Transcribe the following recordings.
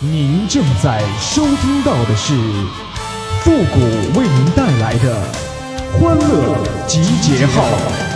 您正在收听到的是复古为您带来的欢乐集结号。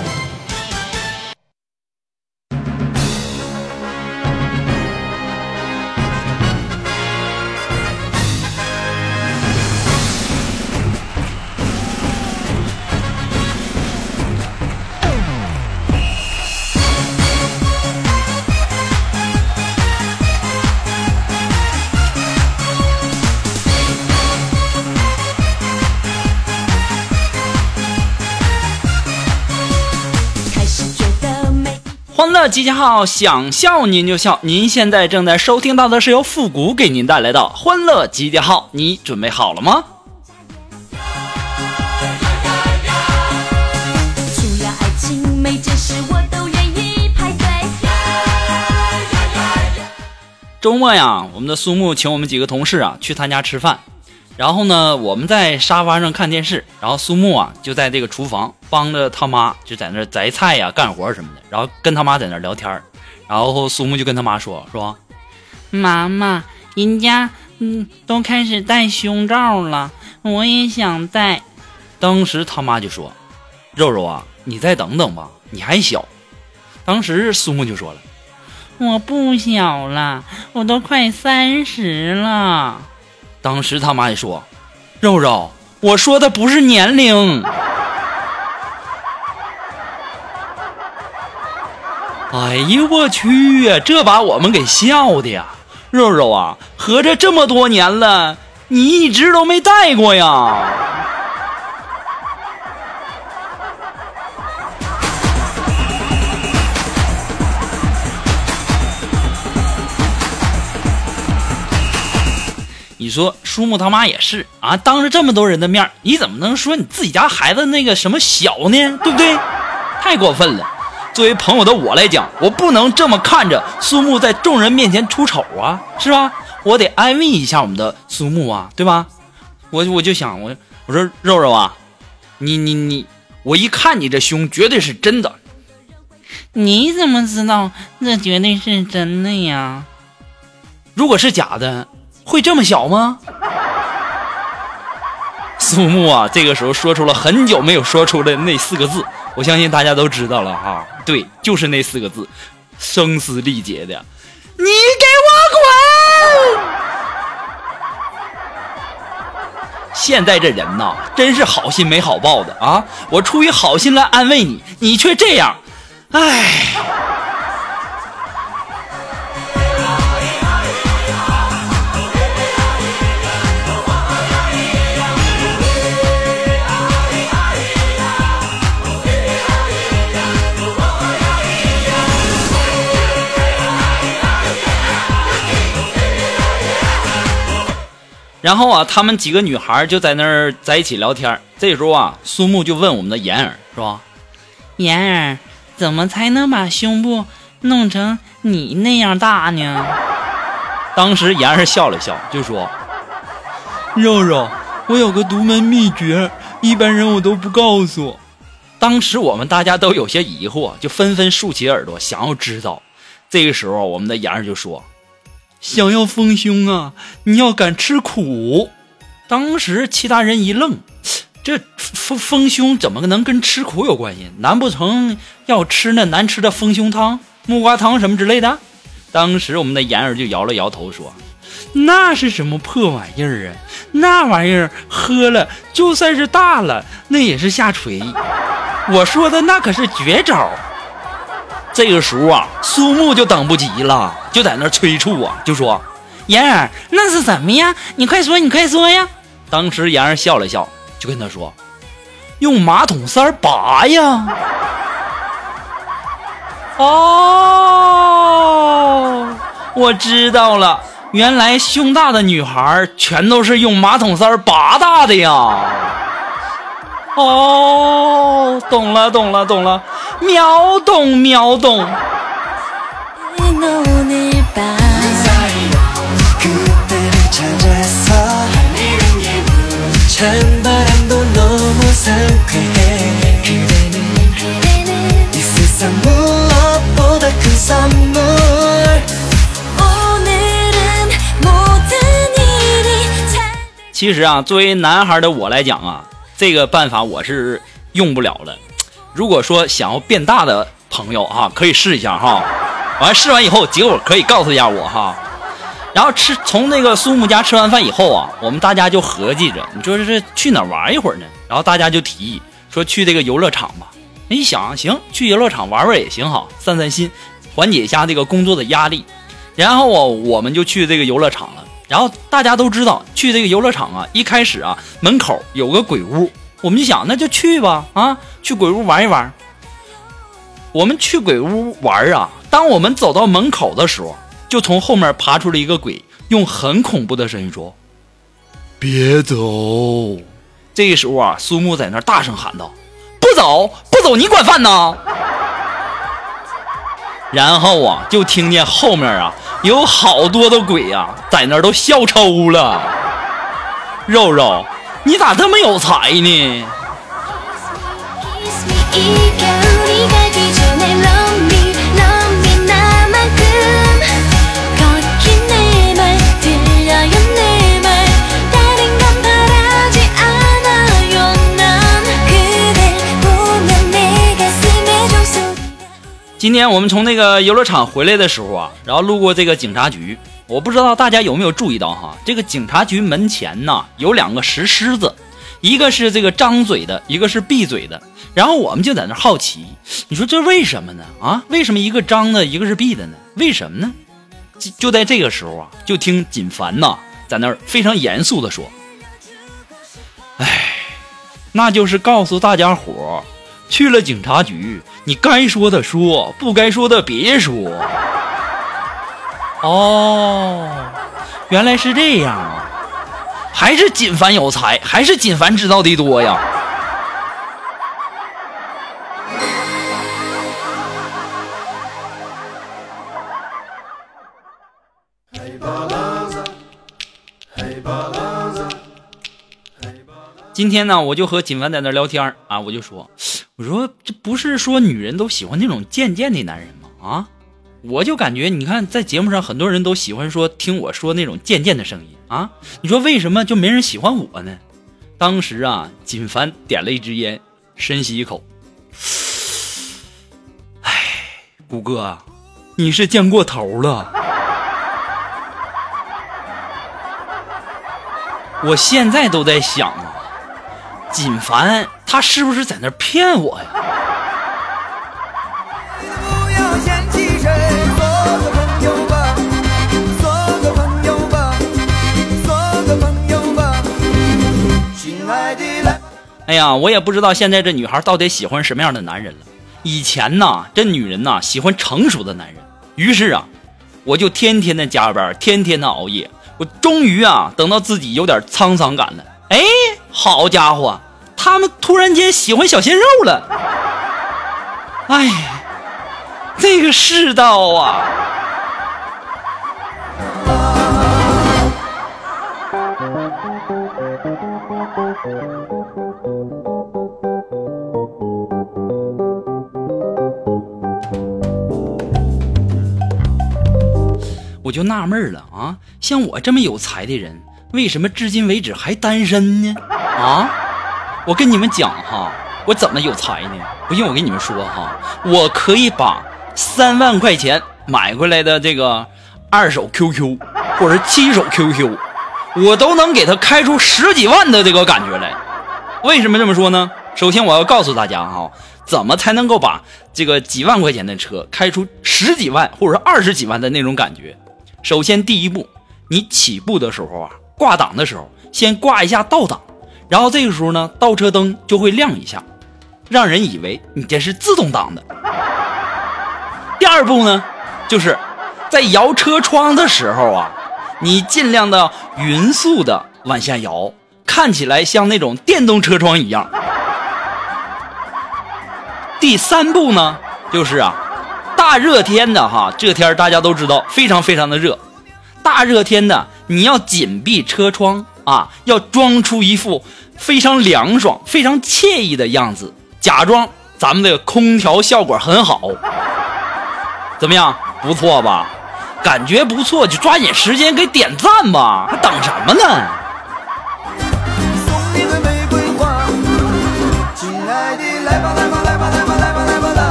欢乐集结号，想笑您就笑。您现在正在收听到的是由复古给您带来的欢乐集结号，你准备好了吗？除了爱情，每件事我都愿意排队。周末呀，我们的苏木请我们几个同事啊去他家吃饭，然后呢，我们在沙发上看电视，然后苏木啊就在这个厨房帮着他妈就在那摘菜呀、干活什么的，然后跟他妈在那聊天然后苏木就跟他妈说说，妈妈，人家嗯都开始戴胸罩了，我也想戴。当时他妈就说，肉肉啊，你再等等吧，你还小。当时苏木就说了。我不小了，我都快三十了。当时他妈也说：“肉肉，我说的不是年龄。”哎呀，我去呀，这把我们给笑的呀！肉肉啊，合着这么多年了，你一直都没带过呀？你说舒木他妈也是啊，当着这么多人的面，你怎么能说你自己家孩子那个什么小呢？对不对？太过分了！作为朋友的我来讲，我不能这么看着苏木在众人面前出丑啊，是吧？我得安慰一下我们的苏木啊，对吧？我我就想我我说肉肉啊，你你你，我一看你这胸，绝对是真的。你怎么知道那绝对是真的呀？如果是假的，会这么小吗？苏木啊，这个时候说出了很久没有说出的那四个字，我相信大家都知道了哈。对，就是那四个字，声嘶力竭的，你给我滚！现在这人呐，真是好心没好报的啊！我出于好心来安慰你，你却这样，唉。然后啊，他们几个女孩就在那儿在一起聊天。这时候啊，苏木就问我们的妍儿，是吧？妍儿，怎么才能把胸部弄成你那样大呢？当时妍儿笑了笑，就说：“肉肉，我有个独门秘诀，一般人我都不告诉。”当时我们大家都有些疑惑，就纷纷竖起耳朵想要知道。这个时候，我们的妍儿就说。想要丰胸啊，你要敢吃苦。当时其他人一愣，这丰丰胸怎么能跟吃苦有关系？难不成要吃那难吃的丰胸汤、木瓜汤什么之类的？当时我们的妍儿就摇了摇头说：“那是什么破玩意儿啊？那玩意儿喝了，就算是大了，那也是下垂。我说的那可是绝招。”这个时候啊，苏木就等不及了，就在那儿催促啊，就说：“妍儿，那是什么呀？你快说，你快说呀！”当时妍儿笑了笑，就跟他说：“用马桶塞儿拔呀。”哦，我知道了，原来胸大的女孩全都是用马桶塞儿拔大的呀。哦，懂了懂了懂了，秒懂秒懂。其实啊，作为男孩的我来讲啊。这个办法我是用不了了。如果说想要变大的朋友哈，可以试一下哈。完试完以后，结果可以告诉一下我哈。然后吃从那个苏木家吃完饭以后啊，我们大家就合计着，你说这是去哪玩一会儿呢？然后大家就提议说去这个游乐场吧。一想，行，去游乐场玩玩也行哈，散散心，缓解一下这个工作的压力。然后啊，我们就去这个游乐场了。然后大家都知道，去这个游乐场啊，一开始啊，门口有个鬼屋，我们就想，那就去吧，啊，去鬼屋玩一玩。我们去鬼屋玩啊，当我们走到门口的时候，就从后面爬出了一个鬼，用很恐怖的声音说：“别走！”这个时候啊，苏木在那儿大声喊道：“不走，不走，你管饭呢！”然后啊，就听见后面啊有好多的鬼呀、在那儿都笑抽了。肉肉，你咋这么有才呢？今天我们从那个游乐场回来的时候啊，然后路过这个警察局，我不知道大家有没有注意到哈，这个警察局门前呢有两个石狮子，一个是这个张嘴的，一个是闭嘴的。然后我们就在那好奇，你说这为什么呢？啊，为什么一个张的，一个是闭的呢？为什么呢？就就在这个时候啊，就听锦凡呐在那儿非常严肃的说：“哎，那就是告诉大家伙儿，去了警察局，你该说的说，不该说的别说。哦，原来是这样啊！还是锦凡有才，还是锦凡知道的多呀。今天呢，我就和锦凡在那聊天啊，我就说，我说这不是说女人都喜欢那种贱贱的男人吗？啊，我就感觉你看在节目上很多人都喜欢说听我说那种贱贱的声音啊，你说为什么就没人喜欢我呢？当时啊，锦凡点了一支烟，深吸一口，唉，谷哥，你是见过头了。我现在都在想啊，锦凡他是不是在那骗我呀？哎呀，我也不知道现在这女孩到底喜欢什么样的男人了。以前呐，这女人呐喜欢成熟的男人，于是啊，我就天天的加班，天天的熬夜。我终于啊，等到自己有点沧桑感了。哎，好家伙，他们突然间喜欢小鲜肉了。哎，这个世道啊！我就纳闷了啊，像我这么有才的人，为什么至今为止还单身呢？啊，我跟你们讲哈，我怎么有才呢？不信我跟你们说哈，我可以把三万块钱买回来的这个二手 QQ 或者是七手 QQ，我都能给他开出十几万的这个感觉来。为什么这么说呢？首先我要告诉大家哈，怎么才能够把这个几万块钱的车开出十几万或者二十几万的那种感觉？首先第一步，你起步的时候啊，挂档的时候，先挂一下倒档，然后这个时候呢，倒车灯就会亮一下，让人以为你这是自动挡的。第二步呢，就是在摇车窗的时候啊，你尽量的匀速的往下摇，看起来像那种电动车窗一样。第三步呢，就是啊，大热天的哈，这天大家都知道非常非常的热，大热天的你要紧闭车窗啊，要装出一副非常凉爽、非常惬意的样子，假装咱们的空调效果很好。怎么样？不错吧？感觉不错，就抓紧时间给点赞吧，还等什么呢？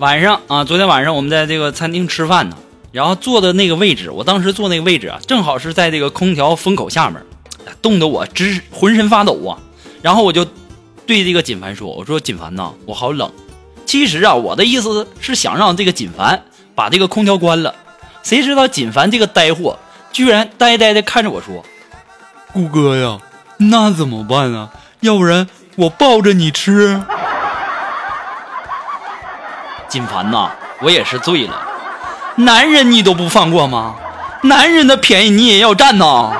晚上啊，昨天晚上我们在这个餐厅吃饭呢，然后坐的那个位置，我当时坐那个位置啊，正好是在这个空调风口下面，冻得我直浑身发抖啊。然后我就对这个锦凡说：“我说锦凡呐，我好冷。”其实啊，我的意思是想让这个锦凡把这个空调关了。谁知道锦凡这个呆货居然呆呆的看着我说：“顾哥呀，那怎么办啊？要不然我抱着你吃。”金凡呐，我也是醉了。男人你都不放过吗？男人的便宜你也要占呐！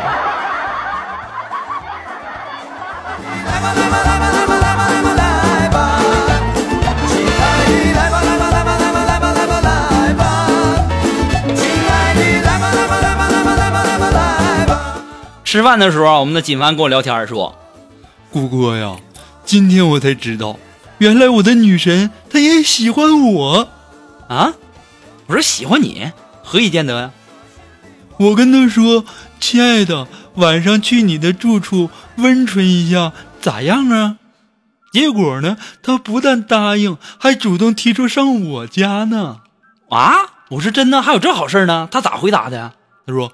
吃饭的时候，我们的锦凡跟我聊天说：“顾哥呀，今天我才知道，原来我的女神她也喜欢我啊！”我说：“喜欢你，何以见得呀？”我跟她说：“亲爱的，晚上去你的住处温存一下，咋样啊？”结果呢，她不但答应，还主动提出上我家呢。啊！我说真的，还有这好事呢？她咋回答的呀？她说：“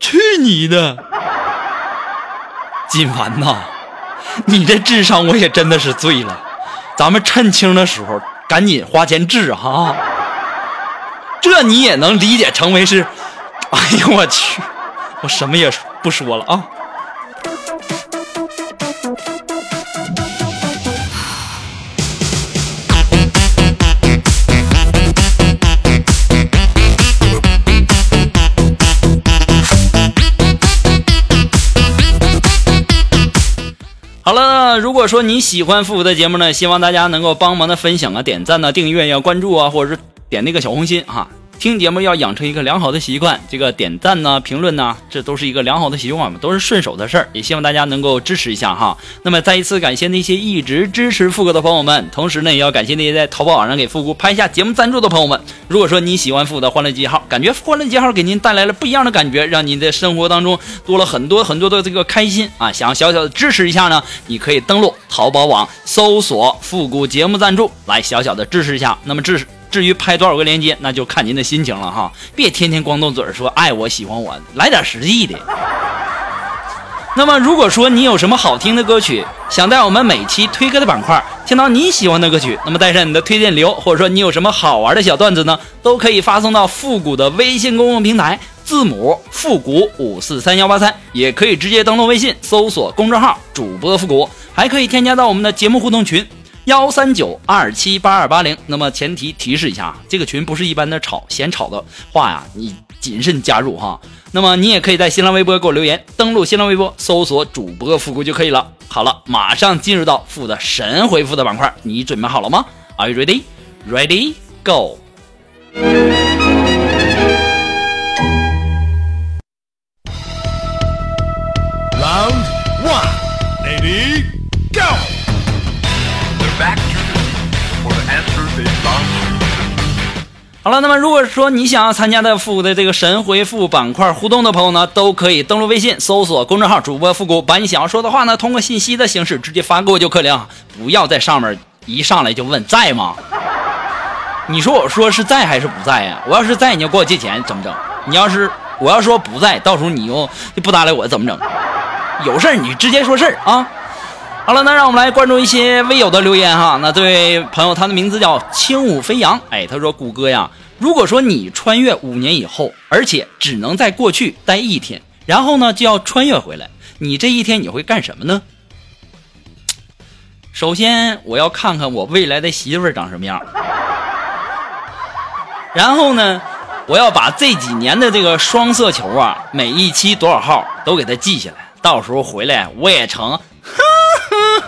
去你的！”金凡呐，你这智商我也真的是醉了。咱们趁轻的时候赶紧花钱治哈、这你也能理解成为是？哎呦我去，我什么也不说了啊。好了，如果说你喜欢复古的节目呢，希望大家能够帮忙的分享啊、点赞啊、订阅呀、关注啊，或者是点那个小红心哈。听节目要养成一个良好的习惯，这个点赞呢、评论呢，这都是一个良好的习惯嘛，都是顺手的事儿。也希望大家能够支持一下哈。那么再一次感谢那些一直支持富哥的朋友们，同时呢，也要感谢那些在淘宝网上给复古拍下节目赞助的朋友们。如果说你喜欢复古的欢乐记号，感觉欢乐记号给您带来了不一样的感觉，让您在生活当中多了很多很多的这个开心啊，想要小小的支持一下呢，你可以登录淘宝网搜索复古节目赞助，来小小的支持一下。那么支持。至于拍多少个链接，那就看您的心情了哈，别天天光动嘴说爱我喜欢我，来点实际的。那么，如果说你有什么好听的歌曲，想在我们每期推歌的板块听到你喜欢的歌曲，那么带上你的推荐流，或者说你有什么好玩的小段子呢，都可以发送到复古的微信公众平台，字母复古五四三幺八三，也可以直接登录微信搜索公众号主播复古，还可以添加到我们的节目互动群。幺三九二七八二八零，那么前提提示一下，这个群不是一般的吵嫌吵的话呀，你谨慎加入哈。那么你也可以在新浪微博给我留言，登录新浪微博搜索主播复古就可以了。好了，马上进入到复的神回复的板块，你准备好了吗？Are you ready? Ready? Go! 好了，那么如果说你想要参加的复古的这个神回复板块互动的朋友呢，都可以登录微信搜索公众号主播复古，把你想要说的话呢，通过信息的形式直接发给我就可以了，不要在上面一上来就问在吗？你说我说是在还是不在呀？我要是在，你就给我借钱怎么整？你要是我要说不在，到时候你又又不搭理我怎么整？有事儿你直接说事儿啊！好了，那让我们来关注一些微友的留言哈。那这位朋友，他的名字叫轻舞飞扬，哎，他说：“谷歌呀，如果说你穿越五年以后，而且只能在过去待一天，然后呢就要穿越回来，你这一天你会干什么呢？”首先，我要看看我未来的媳妇儿长什么样，然后呢，我要把这几年的这个双色球啊，每一期多少号都给它记下来，到时候回来我也成。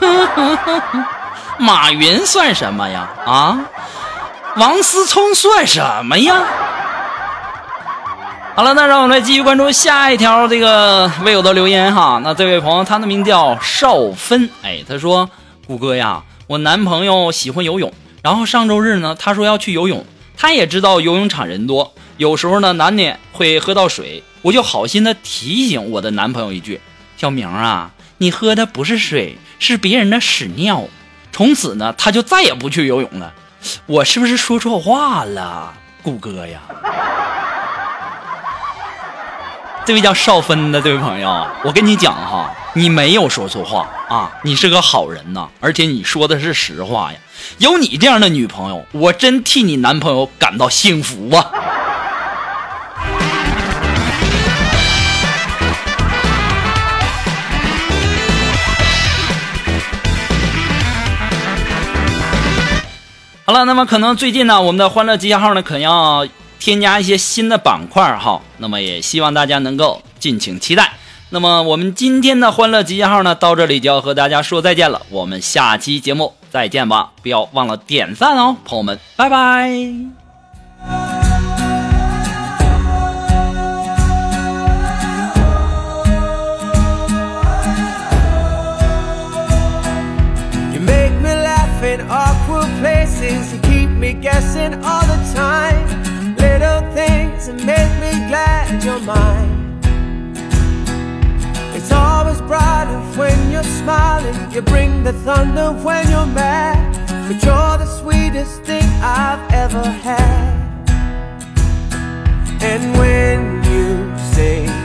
马云算什么呀？啊，王思聪算什么呀？好了，那让我们来继续关注下一条这个微友的留言哈。那这位朋友他的名叫邵芬，哎，他说：“谷歌呀，我男朋友喜欢游泳，然后上周日呢，他说要去游泳，他也知道游泳场人多，有时候呢难免会喝到水，我就好心的提醒我的男朋友一句：小明啊，你喝的不是水，是别人的屎尿。从此呢，他就再也不去游泳了。我是不是说错话了，顾哥呀？这位叫少芬的这位朋友，我跟你讲哈，你没有说错话啊，你是个好人呐，而且你说的是实话呀。有你这样的女朋友，我真替你男朋友感到幸福啊。好了，那么可能最近呢，我们的欢乐集结号呢，可能要添加一些新的板块哈。那么也希望大家能够敬请期待。那么我们今天的欢乐集结号呢，到这里就要和大家说再见了。我们下期节目再见吧，不要忘了点赞哦，朋友们，拜拜。All the time. Little things that make me glad you're mine. It's always brighter when you're smiling. You bring the thunder when you're mad. But you're the sweetest thing I've ever had. And when you say